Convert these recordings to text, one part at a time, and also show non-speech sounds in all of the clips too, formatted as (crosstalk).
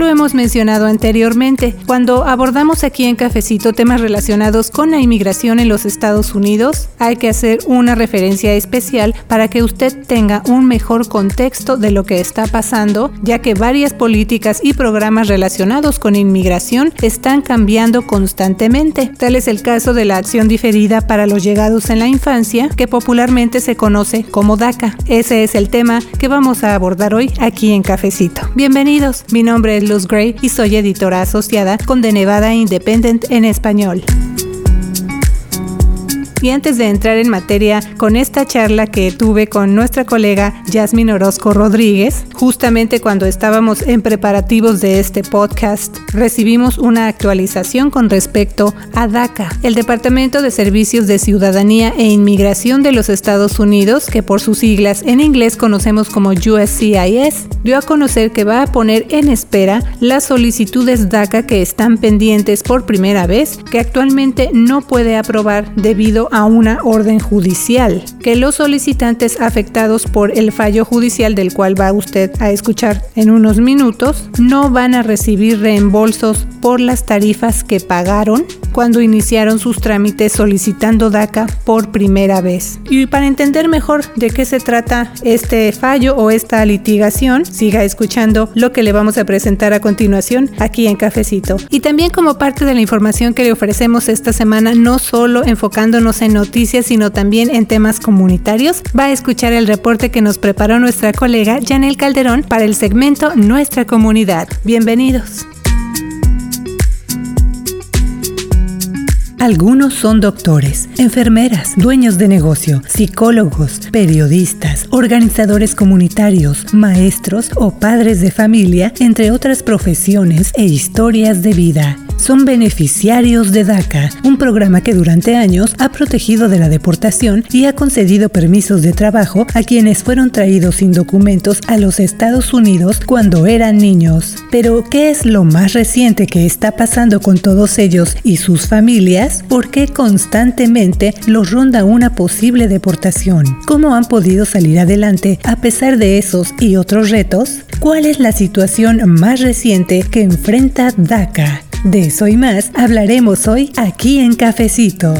Hello hemos mencionado anteriormente. Cuando abordamos aquí en Cafecito temas relacionados con la inmigración en los Estados Unidos, hay que hacer una referencia especial para que usted tenga un mejor contexto de lo que está pasando, ya que varias políticas y programas relacionados con inmigración están cambiando constantemente. Tal es el caso de la acción diferida para los llegados en la infancia, que popularmente se conoce como DACA. Ese es el tema que vamos a abordar hoy aquí en Cafecito. Bienvenidos, mi nombre es Luz Y soy editora asociada con The Nevada Independent en español. Y antes de entrar en materia con esta charla que tuve con nuestra colega Yasmin Orozco Rodríguez, justamente cuando estábamos en preparativos de este podcast, recibimos una actualización con respecto a DACA, el Departamento de Servicios de Ciudadanía e Inmigración de los Estados Unidos, que por sus siglas en inglés conocemos como USCIS, dio a conocer que va a poner en espera las solicitudes DACA que están pendientes por primera vez, que actualmente no puede aprobar debido a una orden judicial, que los solicitantes afectados por el fallo judicial del cual va usted a escuchar en unos minutos no van a recibir reembolsos por las tarifas que pagaron cuando iniciaron sus trámites solicitando DACA por primera vez. Y para entender mejor de qué se trata este fallo o esta litigación, siga escuchando lo que le vamos a presentar a continuación aquí en Cafecito. Y también como parte de la información que le ofrecemos esta semana, no solo enfocándonos en noticias, sino también en temas comunitarios, va a escuchar el reporte que nos preparó nuestra colega Janel Calderón para el segmento Nuestra Comunidad. Bienvenidos. Algunos son doctores, enfermeras, dueños de negocio, psicólogos, periodistas, organizadores comunitarios, maestros o padres de familia, entre otras profesiones e historias de vida son beneficiarios de DACA, un programa que durante años ha protegido de la deportación y ha concedido permisos de trabajo a quienes fueron traídos sin documentos a los Estados Unidos cuando eran niños. Pero, ¿qué es lo más reciente que está pasando con todos ellos y sus familias? ¿Por qué constantemente los ronda una posible deportación? ¿Cómo han podido salir adelante a pesar de esos y otros retos? ¿Cuál es la situación más reciente que enfrenta DACA? De eso y más hablaremos hoy aquí en Cafecito.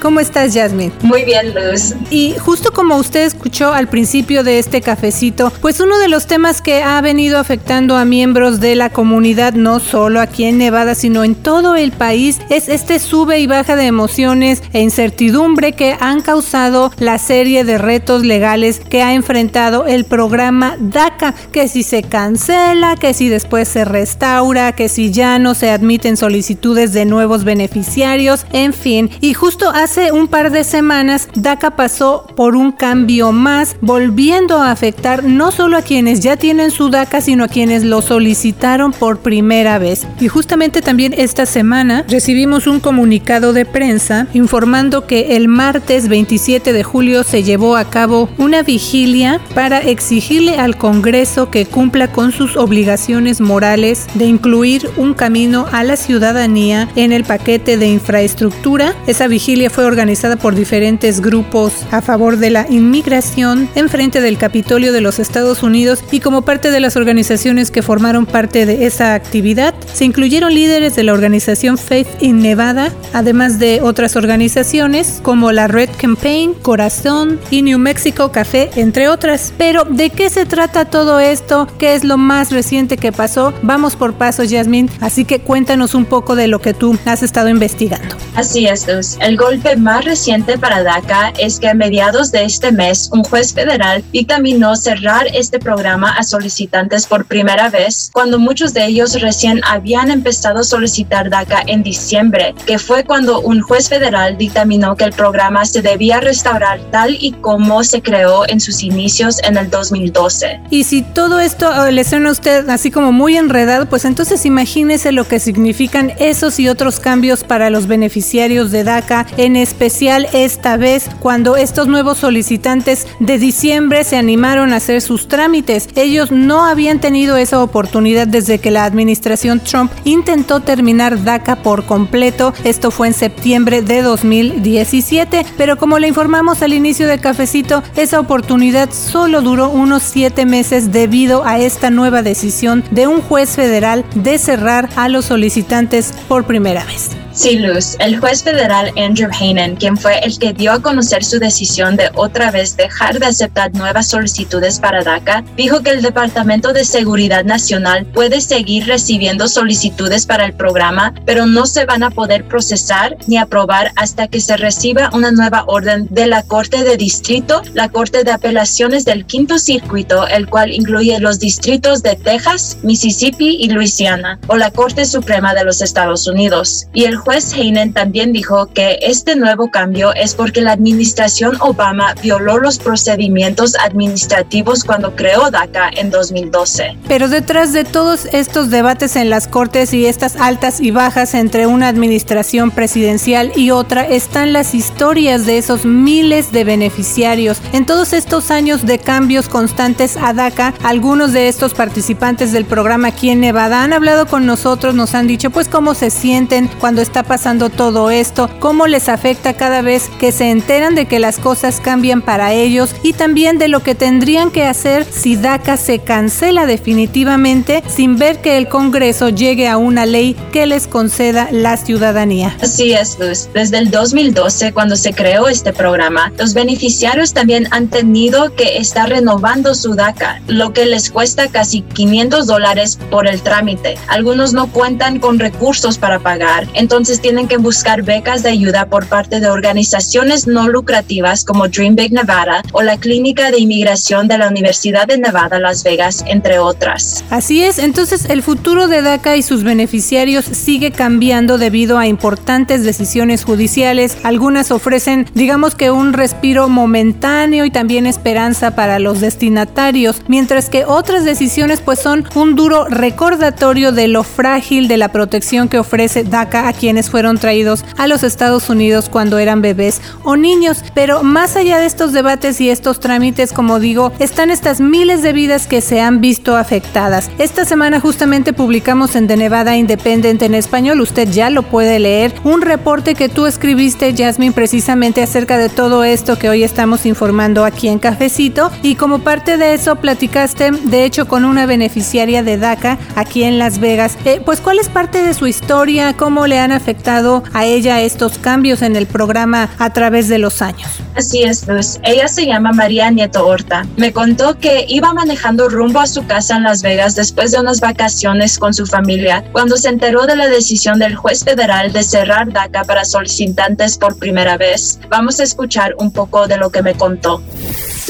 ¿Cómo estás, Jasmine? Muy bien, Luz. Y justo como usted escuchó al principio de este cafecito, pues uno de los temas que ha venido afectando a miembros de la comunidad, no solo aquí en Nevada, sino en todo el país, es este sube y baja de emociones e incertidumbre que han causado la serie de retos legales que ha enfrentado el programa DACA, que si se cancela, que si después se restaura, que si ya no se admiten solicitudes de nuevos beneficiarios, en fin. Y justo hace Hace un par de semanas, DACA pasó por un cambio más, volviendo a afectar no solo a quienes ya tienen su DACA, sino a quienes lo solicitaron por primera vez. Y justamente también esta semana recibimos un comunicado de prensa informando que el martes 27 de julio se llevó a cabo una vigilia para exigirle al Congreso que cumpla con sus obligaciones morales de incluir un camino a la ciudadanía en el paquete de infraestructura. Esa vigilia fue organizada por diferentes grupos a favor de la inmigración en frente del Capitolio de los Estados Unidos y como parte de las organizaciones que formaron parte de esa actividad se incluyeron líderes de la organización Faith in Nevada, además de otras organizaciones como la Red Campaign, Corazón y New Mexico Café, entre otras. Pero ¿de qué se trata todo esto? ¿Qué es lo más reciente que pasó? Vamos por paso, Yasmin, así que cuéntanos un poco de lo que tú has estado investigando. Así es. El golpe más reciente para DACA es que a mediados de este mes un juez federal dictaminó cerrar este programa a solicitantes por primera vez cuando muchos de ellos recién habían empezado a solicitar DACA en diciembre, que fue cuando un juez federal dictaminó que el programa se debía restaurar tal y como se creó en sus inicios en el 2012. Y si todo esto eh, le suena a usted así como muy enredado, pues entonces imagínese lo que significan esos y otros cambios para los beneficiarios de DACA, en especial esta vez cuando estos nuevos solicitantes de diciembre se animaron a hacer sus trámites. Ellos no habían tenido esa oportunidad desde que la administración Trump intentó terminar DACA por completo. Esto fue en septiembre de 2017, pero como le informamos al inicio de Cafecito, esa oportunidad solo duró unos siete meses debido a esta nueva decisión de un juez federal de cerrar a los solicitantes por primera vez. Sí, Luz, el juez federal Andrew Hanen, quien fue el que dio a conocer su decisión de otra vez dejar de aceptar nuevas solicitudes para DACA, dijo que el Departamento de Seguridad Nacional puede seguir recibiendo solicitudes para el programa, pero no se van a poder procesar ni aprobar hasta que se reciba una nueva orden de la Corte de Distrito, la Corte de Apelaciones del Quinto Circuito, el cual incluye los distritos de Texas, Mississippi y Luisiana, o la Corte Suprema de los Estados Unidos. Y el juez Heinen también dijo que este nuevo cambio es porque la administración Obama violó los procedimientos administrativos cuando creó DACA en 2012. Pero detrás de todos estos debates en las cortes y estas altas y bajas entre una administración presidencial y otra están las historias de esos miles de beneficiarios. En todos estos años de cambios constantes a DACA, algunos de estos participantes del programa aquí en Nevada han hablado con nosotros, nos han dicho pues cómo se sienten cuando está pasando todo esto, cómo les afecta cada vez que se enteran de que las cosas cambian para ellos y también de lo que tendrían que hacer si DACA se cancela definitivamente sin ver que el Congreso llegue a una ley que les conceda la ciudadanía. Así es, Luz. Desde el 2012, cuando se creó este programa, los beneficiarios también han tenido que estar renovando su DACA, lo que les cuesta casi 500 dólares por el trámite. Algunos no cuentan con recursos para pagar, entonces tienen que buscar becas de ayuda por parte de organizaciones no lucrativas como Dream Big Nevada o la Clínica de Inmigración de la Universidad de Nevada, Las Vegas, entre otras. Así es, entonces el futuro de DACA y sus beneficiarios sigue cambiando debido a importantes decisiones judiciales. Algunas ofrecen, digamos que un respiro momentáneo y también esperanza para los destinatarios, mientras que otras decisiones pues son un duro recordatorio de lo frágil de la protección que ofrece DACA a quienes fueron traídos a los Estados Unidos cuando eran bebés o niños. Pero más allá de estos debates y estos trámites, como digo, están estas miles de vidas que se han visto afectadas. Esta semana justamente publicamos en The Nevada Independent en español, usted ya lo puede leer, un reporte que tú escribiste, Jasmine, precisamente acerca de todo esto que hoy estamos informando aquí en Cafecito. Y como parte de eso, platicaste, de hecho, con una beneficiaria de DACA aquí en Las Vegas. Eh, pues, ¿cuál es parte de su historia? ¿Cómo le han afectado a ella estos cambios en el programa a través de los años. Así es, Luz. Ella se llama María Nieto Horta. Me contó que iba manejando rumbo a su casa en Las Vegas después de unas vacaciones con su familia cuando se enteró de la decisión del juez federal de cerrar DACA para solicitantes por primera vez. Vamos a escuchar un poco de lo que me contó.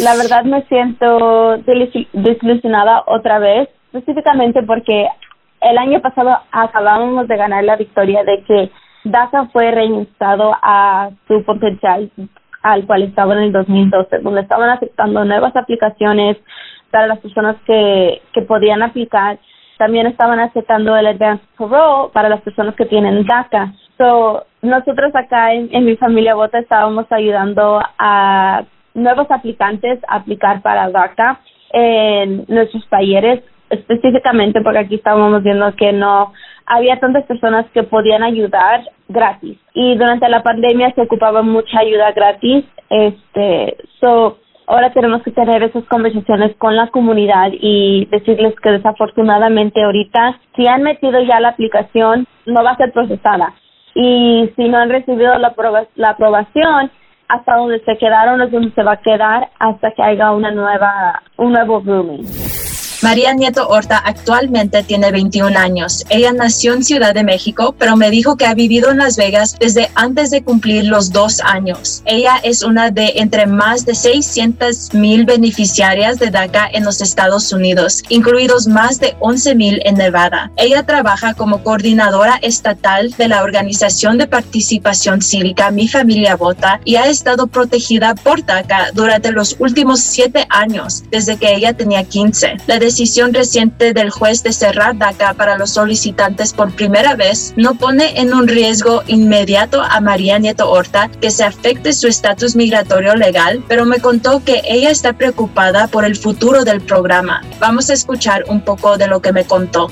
La verdad me siento desilusionada otra vez, específicamente porque el año pasado acabábamos de ganar la victoria de que DACA fue reinstado a su potencial al cual estaba en el 2012, donde estaban aceptando nuevas aplicaciones para las personas que, que podían aplicar. También estaban aceptando el Advanced Parole para las personas que tienen DACA. So, nosotros acá en, en mi familia Bota estábamos ayudando a nuevos aplicantes a aplicar para DACA en nuestros talleres específicamente porque aquí estábamos viendo que no había tantas personas que podían ayudar gratis y durante la pandemia se ocupaba mucha ayuda gratis este so ahora tenemos que tener esas conversaciones con la comunidad y decirles que desafortunadamente ahorita si han metido ya la aplicación no va a ser procesada y si no han recibido la, la aprobación hasta donde se quedaron es donde se va a quedar hasta que haya una nueva un nuevo grooming. María Nieto Horta actualmente tiene 21 años. Ella nació en Ciudad de México, pero me dijo que ha vivido en Las Vegas desde antes de cumplir los dos años. Ella es una de entre más de 600 mil beneficiarias de DACA en los Estados Unidos, incluidos más de 11 mil en Nevada. Ella trabaja como coordinadora estatal de la Organización de Participación Cívica Mi Familia Vota y ha estado protegida por DACA durante los últimos siete años, desde que ella tenía 15. La decisión reciente del juez de cerrar DACA para los solicitantes por primera vez no pone en un riesgo inmediato a María Nieto Horta que se afecte su estatus migratorio legal, pero me contó que ella está preocupada por el futuro del programa. Vamos a escuchar un poco de lo que me contó.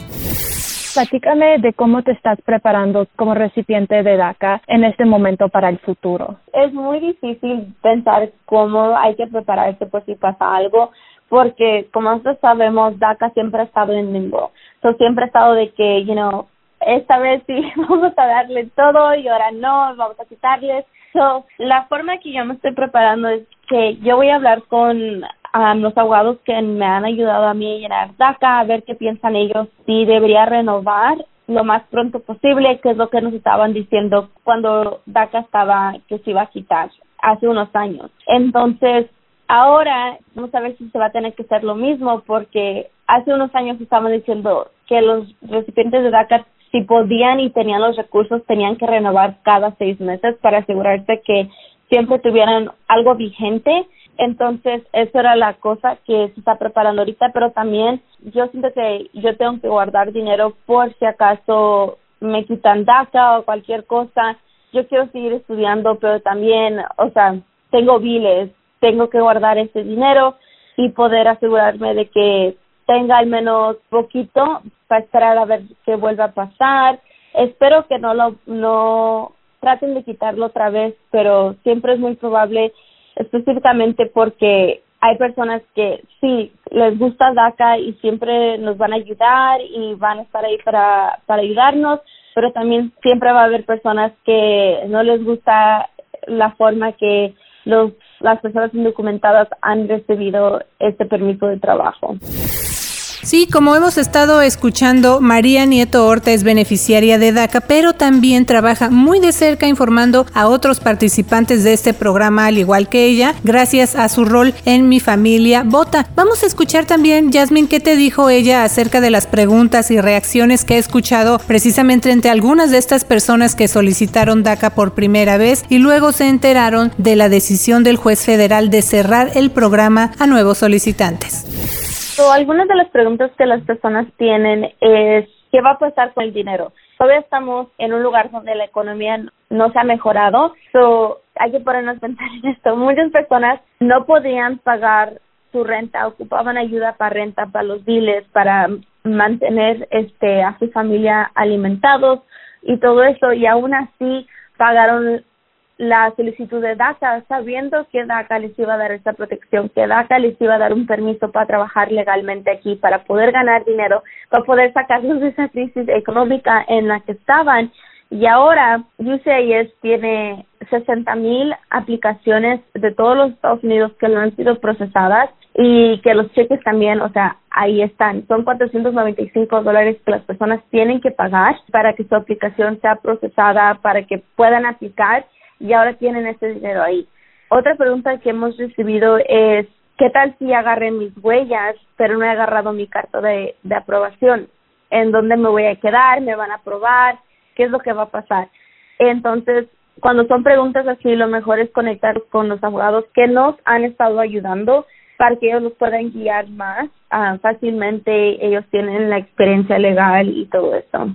Platícame de cómo te estás preparando como recipiente de DACA en este momento para el futuro. Es muy difícil pensar cómo hay que prepararse por si pasa algo, porque como nosotros sabemos, DACA siempre ha estado en limbo. So, siempre ha estado de que, you know, esta vez sí (laughs) vamos a darle todo y ahora no, vamos a quitarles. So, la forma que yo me estoy preparando es que yo voy a hablar con a los abogados que me han ayudado a mí a llenar DACA, a ver qué piensan ellos, si debería renovar lo más pronto posible, que es lo que nos estaban diciendo cuando DACA estaba, que se iba a quitar hace unos años. Entonces, ahora vamos a ver si se va a tener que hacer lo mismo, porque hace unos años estaban diciendo que los recipientes de DACA, si podían y tenían los recursos, tenían que renovar cada seis meses para asegurarse que siempre tuvieran algo vigente entonces, eso era la cosa que se está preparando ahorita, pero también yo siento que yo tengo que guardar dinero por si acaso me quitan DACA o cualquier cosa. Yo quiero seguir estudiando, pero también, o sea, tengo biles, tengo que guardar ese dinero y poder asegurarme de que tenga al menos poquito para esperar a ver qué vuelve a pasar. Espero que no lo no traten de quitarlo otra vez, pero siempre es muy probable específicamente porque hay personas que sí les gusta DACA y siempre nos van a ayudar y van a estar ahí para, para ayudarnos, pero también siempre va a haber personas que no les gusta la forma que los, las personas indocumentadas han recibido este permiso de trabajo. Sí, como hemos estado escuchando, María Nieto Horta es beneficiaria de DACA, pero también trabaja muy de cerca informando a otros participantes de este programa, al igual que ella, gracias a su rol en Mi Familia Vota. Vamos a escuchar también, Jasmine, qué te dijo ella acerca de las preguntas y reacciones que he escuchado precisamente entre algunas de estas personas que solicitaron DACA por primera vez y luego se enteraron de la decisión del juez federal de cerrar el programa a nuevos solicitantes algunas de las preguntas que las personas tienen es ¿qué va a pasar con el dinero? Todavía estamos en un lugar donde la economía no se ha mejorado, so hay que ponernos a pensar en esto. Muchas personas no podían pagar su renta, ocupaban ayuda para renta, para los biles, para mantener este a su familia alimentados y todo eso y aún así pagaron la solicitud de DACA sabiendo que DACA les iba a dar esa protección, que DACA les iba a dar un permiso para trabajar legalmente aquí, para poder ganar dinero, para poder sacarlos de esa crisis económica en la que estaban. Y ahora USAID tiene 60 mil aplicaciones de todos los Estados Unidos que no han sido procesadas y que los cheques también, o sea, ahí están. Son 495 dólares que las personas tienen que pagar para que su aplicación sea procesada, para que puedan aplicar y ahora tienen ese dinero ahí. Otra pregunta que hemos recibido es, ¿qué tal si agarré mis huellas, pero no he agarrado mi carta de, de aprobación? ¿En dónde me voy a quedar? ¿Me van a aprobar? ¿Qué es lo que va a pasar? Entonces, cuando son preguntas así, lo mejor es conectar con los abogados que nos han estado ayudando para que ellos los puedan guiar más ah, fácilmente. Ellos tienen la experiencia legal y todo eso.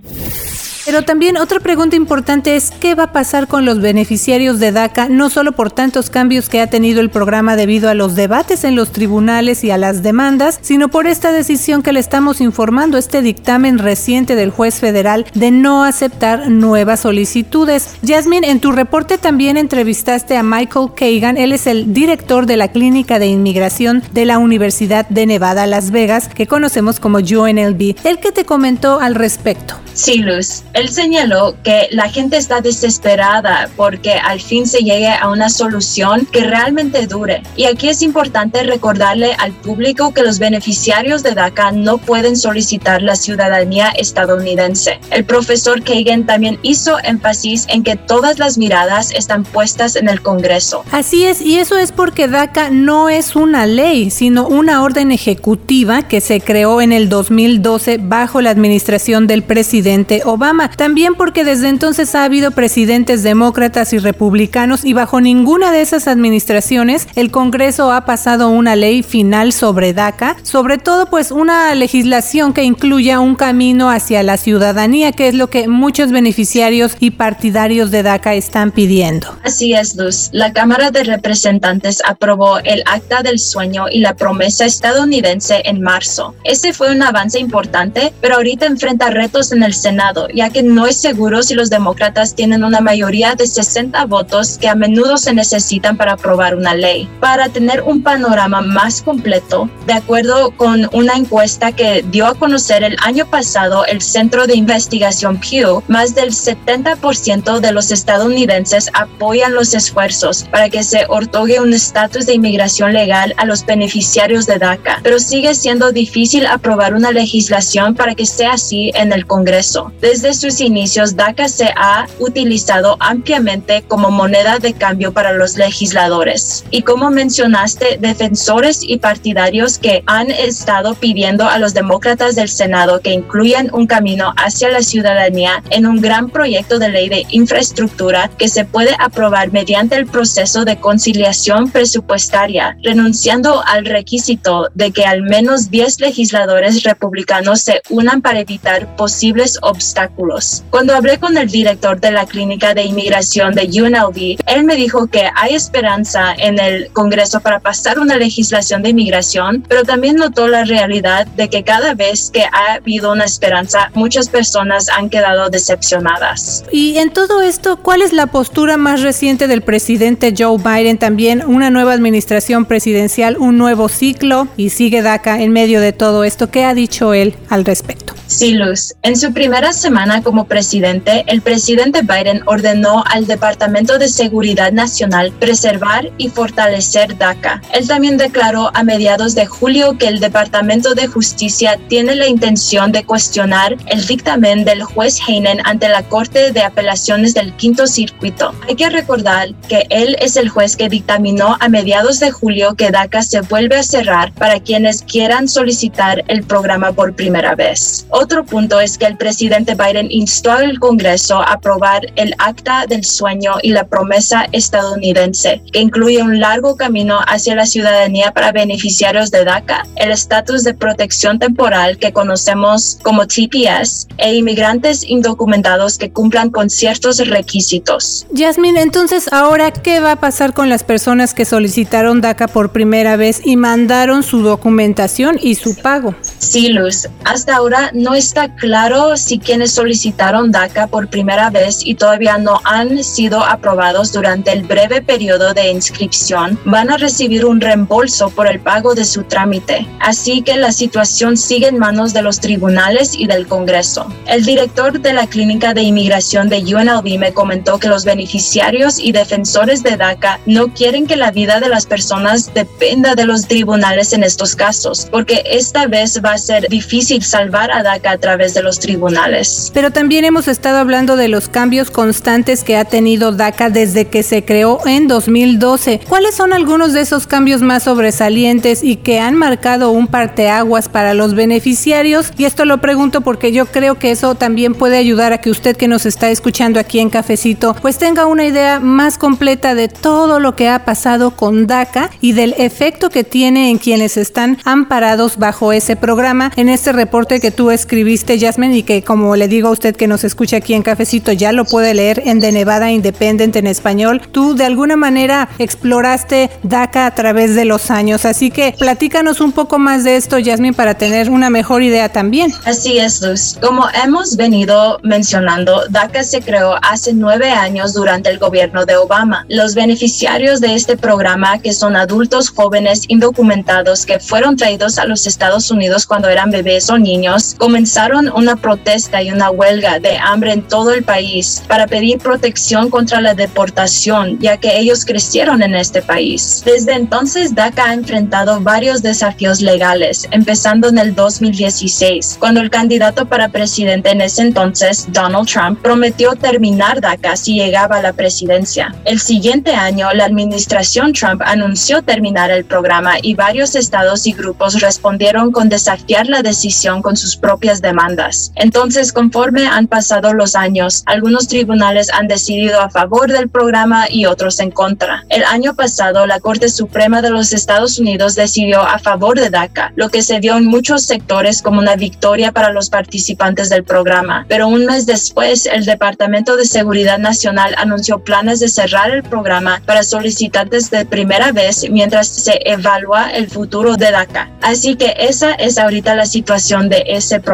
Pero también otra pregunta importante es qué va a pasar con los beneficiarios de DACA, no solo por tantos cambios que ha tenido el programa debido a los debates en los tribunales y a las demandas, sino por esta decisión que le estamos informando, este dictamen reciente del juez federal de no aceptar nuevas solicitudes. Jasmine, en tu reporte también entrevistaste a Michael Kagan, él es el director de la Clínica de Inmigración de la Universidad de Nevada, Las Vegas, que conocemos como UNLV. ¿El que te comentó al respecto? Sí, Luz. Él señaló que la gente está desesperada porque al fin se llegue a una solución que realmente dure. Y aquí es importante recordarle al público que los beneficiarios de DACA no pueden solicitar la ciudadanía estadounidense. El profesor Kagan también hizo énfasis en que todas las miradas están puestas en el Congreso. Así es, y eso es porque DACA no es una ley, sino una orden ejecutiva que se creó en el 2012 bajo la administración del presidente presidente También porque desde entonces ha habido presidentes demócratas y republicanos y bajo ninguna de esas administraciones el Congreso ha pasado una ley final sobre DACA, sobre todo pues una legislación que incluya un camino hacia la ciudadanía, que es lo que muchos beneficiarios y partidarios de DACA están pidiendo. Así es, Luz. La Cámara de Representantes aprobó el Acta del Sueño y la promesa estadounidense en marzo. Ese fue un avance importante, pero ahorita enfrenta retos en el Senado, ya que no es seguro si los demócratas tienen una mayoría de 60 votos que a menudo se necesitan para aprobar una ley. Para tener un panorama más completo, de acuerdo con una encuesta que dio a conocer el año pasado el Centro de Investigación Pew, más del 70% de los estadounidenses apoyan los esfuerzos para que se otorgue un estatus de inmigración legal a los beneficiarios de DACA, pero sigue siendo difícil aprobar una legislación para que sea así en el Congreso. Desde sus inicios, DACA se ha utilizado ampliamente como moneda de cambio para los legisladores. Y como mencionaste, defensores y partidarios que han estado pidiendo a los demócratas del Senado que incluyan un camino hacia la ciudadanía en un gran proyecto de ley de infraestructura que se puede aprobar mediante el proceso de conciliación presupuestaria, renunciando al requisito de que al menos 10 legisladores republicanos se unan para evitar posibles obstáculos. Cuando hablé con el director de la Clínica de Inmigración de UNLV, él me dijo que hay esperanza en el Congreso para pasar una legislación de inmigración, pero también notó la realidad de que cada vez que ha habido una esperanza, muchas personas han quedado decepcionadas. Y en todo esto, ¿cuál es la postura más reciente del presidente Joe Biden? También una nueva administración presidencial, un nuevo ciclo y sigue DACA en medio de todo esto. ¿Qué ha dicho él al respecto? Sí, Luz. En su primera semana como presidente, el presidente Biden ordenó al Departamento de Seguridad Nacional preservar y fortalecer DACA. Él también declaró a mediados de julio que el Departamento de Justicia tiene la intención de cuestionar el dictamen del juez Heinen ante la Corte de Apelaciones del Quinto Circuito. Hay que recordar que él es el juez que dictaminó a mediados de julio que DACA se vuelve a cerrar para quienes quieran solicitar el programa por primera vez. Otro punto es que el presidente Biden instó al Congreso a aprobar el Acta del Sueño y la promesa estadounidense, que incluye un largo camino hacia la ciudadanía para beneficiarios de DACA, el estatus de protección temporal que conocemos como TPS e inmigrantes indocumentados que cumplan con ciertos requisitos. Jasmine, entonces ahora, ¿qué va a pasar con las personas que solicitaron DACA por primera vez y mandaron su documentación y su pago? Sí, Luz. Hasta ahora no está claro si quienes solicitaron DACA por primera vez y todavía no han sido aprobados durante el breve periodo de inscripción van a recibir un reembolso por el pago de su trámite. Así que la situación sigue en manos de los tribunales y del Congreso. El director de la Clínica de Inmigración de UNLV me comentó que los beneficiarios y defensores de DACA no quieren que la vida de las personas dependa de los tribunales en estos casos, porque esta vez va a ser difícil salvar a DACA a través de los tribunales. Pero también hemos estado hablando de los cambios constantes que ha tenido DACA desde que se creó en 2012. ¿Cuáles son algunos de esos cambios más sobresalientes y que han marcado un parteaguas para los beneficiarios? Y esto lo pregunto porque yo creo que eso también puede ayudar a que usted que nos está escuchando aquí en Cafecito, pues tenga una idea más completa de todo lo que ha pasado con DACA y del efecto que tiene en quienes están amparados bajo ese programa en este reporte que tú escribiste, Jasmine, y que como le digo a usted que nos escucha aquí en Cafecito, ya lo puede leer en The Nevada Independent en español. Tú de alguna manera exploraste DACA a través de los años, así que platícanos un poco más de esto, Jasmine, para tener una mejor idea también. Así es, Luz. Como hemos venido mencionando, DACA se creó hace nueve años durante el gobierno de Obama. Los beneficiarios de este programa, que son adultos jóvenes indocumentados que fueron traídos a los Estados Unidos cuando eran bebés o niños, comenzaron una protesta y una huelga de hambre en todo el país para pedir protección contra la deportación, ya que ellos crecieron en este país. Desde entonces, DACA ha enfrentado varios desafíos legales, empezando en el 2016, cuando el candidato para presidente en ese entonces, Donald Trump, prometió terminar DACA si llegaba a la presidencia. El siguiente año, la administración Trump anunció terminar el programa y varios estados y grupos respondieron con desafiar la decisión con sus propias demandas. Entonces, conforme han pasado los años, algunos tribunales han decidido a favor del programa y otros en contra. El año pasado, la Corte Suprema de los Estados Unidos decidió a favor de DACA, lo que se dio en muchos sectores como una victoria para los participantes del programa. Pero un mes después, el Departamento de Seguridad Nacional anunció planes de cerrar el programa para solicitantes de primera vez mientras se evalúa el futuro de DACA. Así que esa es ahorita la situación de ese programa.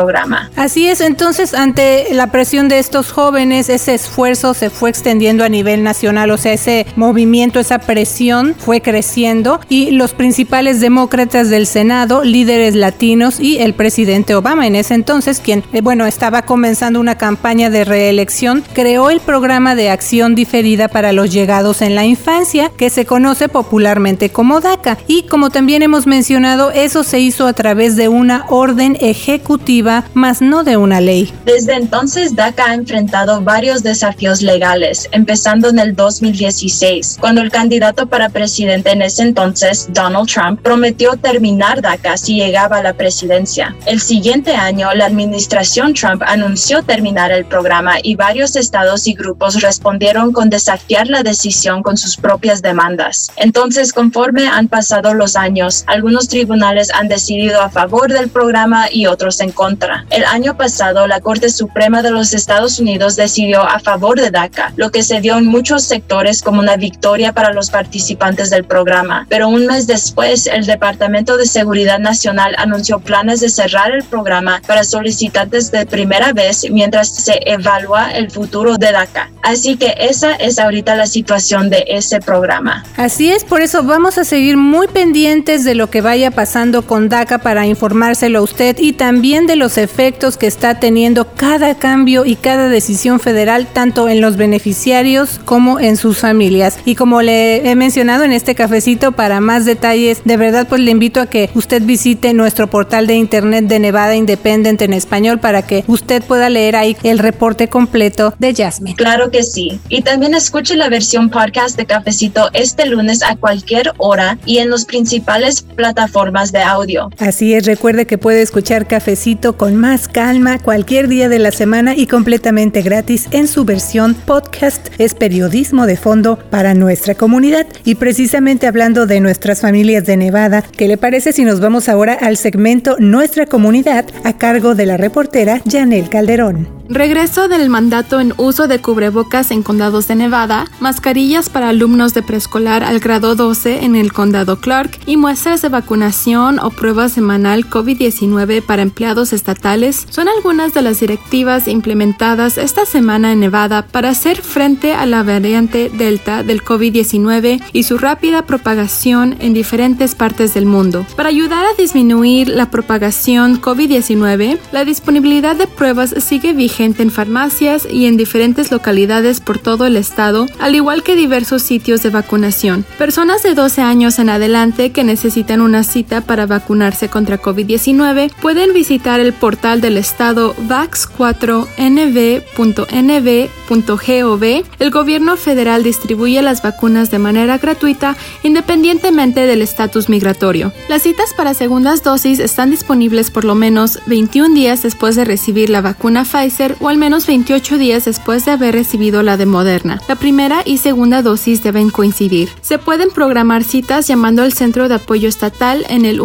Así es, entonces ante la presión de estos jóvenes, ese esfuerzo se fue extendiendo a nivel nacional, o sea, ese movimiento, esa presión fue creciendo y los principales demócratas del Senado, líderes latinos y el presidente Obama en ese entonces, quien, eh, bueno, estaba comenzando una campaña de reelección, creó el programa de acción diferida para los llegados en la infancia, que se conoce popularmente como DACA. Y como también hemos mencionado, eso se hizo a través de una orden ejecutiva, más no de una ley. Desde entonces, DACA ha enfrentado varios desafíos legales, empezando en el 2016, cuando el candidato para presidente en ese entonces, Donald Trump, prometió terminar DACA si llegaba a la presidencia. El siguiente año, la administración Trump anunció terminar el programa y varios estados y grupos respondieron con desafiar la decisión con sus propias demandas. Entonces, conforme han pasado los años, algunos tribunales han decidido a favor del programa y otros en contra. El año pasado, la Corte Suprema de los Estados Unidos decidió a favor de DACA, lo que se vio en muchos sectores como una victoria para los participantes del programa. Pero un mes después, el Departamento de Seguridad Nacional anunció planes de cerrar el programa para solicitantes de primera vez mientras se evalúa el futuro de DACA. Así que esa es ahorita la situación de ese programa. Así es, por eso vamos a seguir muy pendientes de lo que vaya pasando con DACA para informárselo a usted y también de los efectos que está teniendo cada cambio y cada decisión federal, tanto en los beneficiarios como en sus familias. Y como le he mencionado en este cafecito, para más detalles, de verdad pues le invito a que usted visite nuestro portal de internet de Nevada Independent en español para que usted pueda leer ahí el reporte completo de Jasmine. Claro que sí. Y también escuche la versión podcast de Cafecito este lunes a cualquier hora y en las principales plataformas de audio. Así es, recuerde que puede escuchar Cafecito con más calma cualquier día de la semana y completamente gratis en su versión podcast. Es periodismo de fondo para nuestra comunidad. Y precisamente hablando de nuestras familias de Nevada, ¿qué le parece si nos vamos ahora al segmento Nuestra Comunidad a cargo de la reportera Janel Calderón? Regreso del mandato en uso de cubrebocas en condados de Nevada, mascarillas para alumnos de preescolar al grado 12 en el condado Clark y muestras de vacunación o prueba semanal COVID-19 para empleados estatales son algunas de las directivas implementadas esta semana en Nevada para hacer frente a la variante Delta del COVID-19 y su rápida propagación en diferentes partes del mundo. Para ayudar a disminuir la propagación COVID-19, la disponibilidad de pruebas sigue vigente en farmacias y en diferentes localidades por todo el estado, al igual que diversos sitios de vacunación. Personas de 12 años en adelante que necesitan una cita para vacunarse contra COVID-19 pueden visitar el portal del estado vax4nv.nv.gov. El gobierno federal distribuye las vacunas de manera gratuita independientemente del estatus migratorio. Las citas para segundas dosis están disponibles por lo menos 21 días después de recibir la vacuna Pfizer o al menos 28 días después de haber recibido la de Moderna. La primera y segunda dosis deben coincidir. Se pueden programar citas llamando al Centro de Apoyo Estatal en el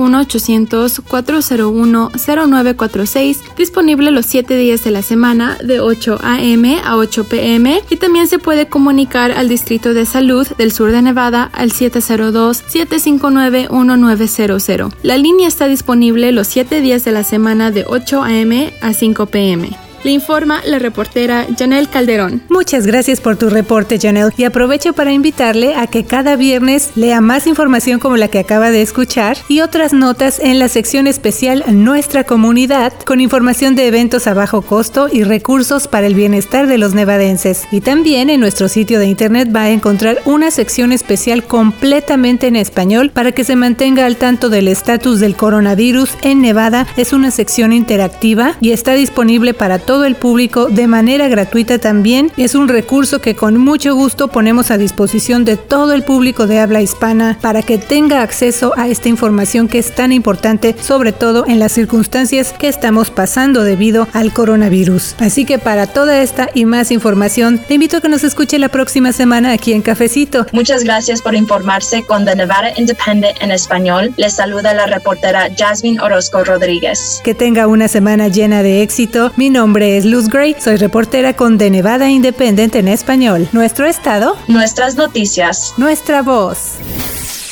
1-800-401-0946, disponible los 7 días de la semana de 8 a.m. a 8 p.m. y también se puede comunicar al Distrito de Salud del Sur de Nevada al 702-759-1900. La línea está disponible los 7 días de la semana de 8 a.m. a 5 p.m. Le informa la reportera Janelle Calderón. Muchas gracias por tu reporte, Janelle. Y aprovecho para invitarle a que cada viernes lea más información como la que acaba de escuchar y otras notas en la sección especial Nuestra Comunidad, con información de eventos a bajo costo y recursos para el bienestar de los nevadenses. Y también en nuestro sitio de internet va a encontrar una sección especial completamente en español para que se mantenga al tanto del estatus del coronavirus en Nevada. Es una sección interactiva y está disponible para todos todo el público de manera gratuita también. Es un recurso que con mucho gusto ponemos a disposición de todo el público de habla hispana para que tenga acceso a esta información que es tan importante, sobre todo en las circunstancias que estamos pasando debido al coronavirus. Así que para toda esta y más información, te invito a que nos escuche la próxima semana aquí en Cafecito. Muchas gracias por informarse con The Nevada Independent en español. Les saluda la reportera Jasmine Orozco Rodríguez. Que tenga una semana llena de éxito. Mi nombre es Luz Gray, soy reportera con The Nevada Independent en español. Nuestro estado, nuestras noticias, nuestra voz.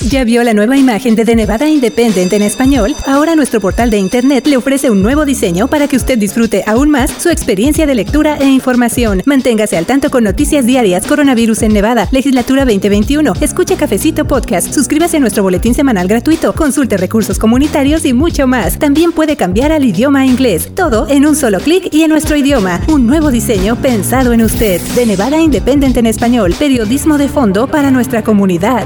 ¿Ya vio la nueva imagen de The Nevada Independent en español? Ahora nuestro portal de internet le ofrece un nuevo diseño para que usted disfrute aún más su experiencia de lectura e información. Manténgase al tanto con noticias diarias, coronavirus en Nevada, legislatura 2021. Escuche Cafecito Podcast, suscríbase a nuestro boletín semanal gratuito, consulte recursos comunitarios y mucho más. También puede cambiar al idioma inglés. Todo en un solo clic y en nuestro idioma. Un nuevo diseño pensado en usted. De Nevada Independent en español, periodismo de fondo para nuestra comunidad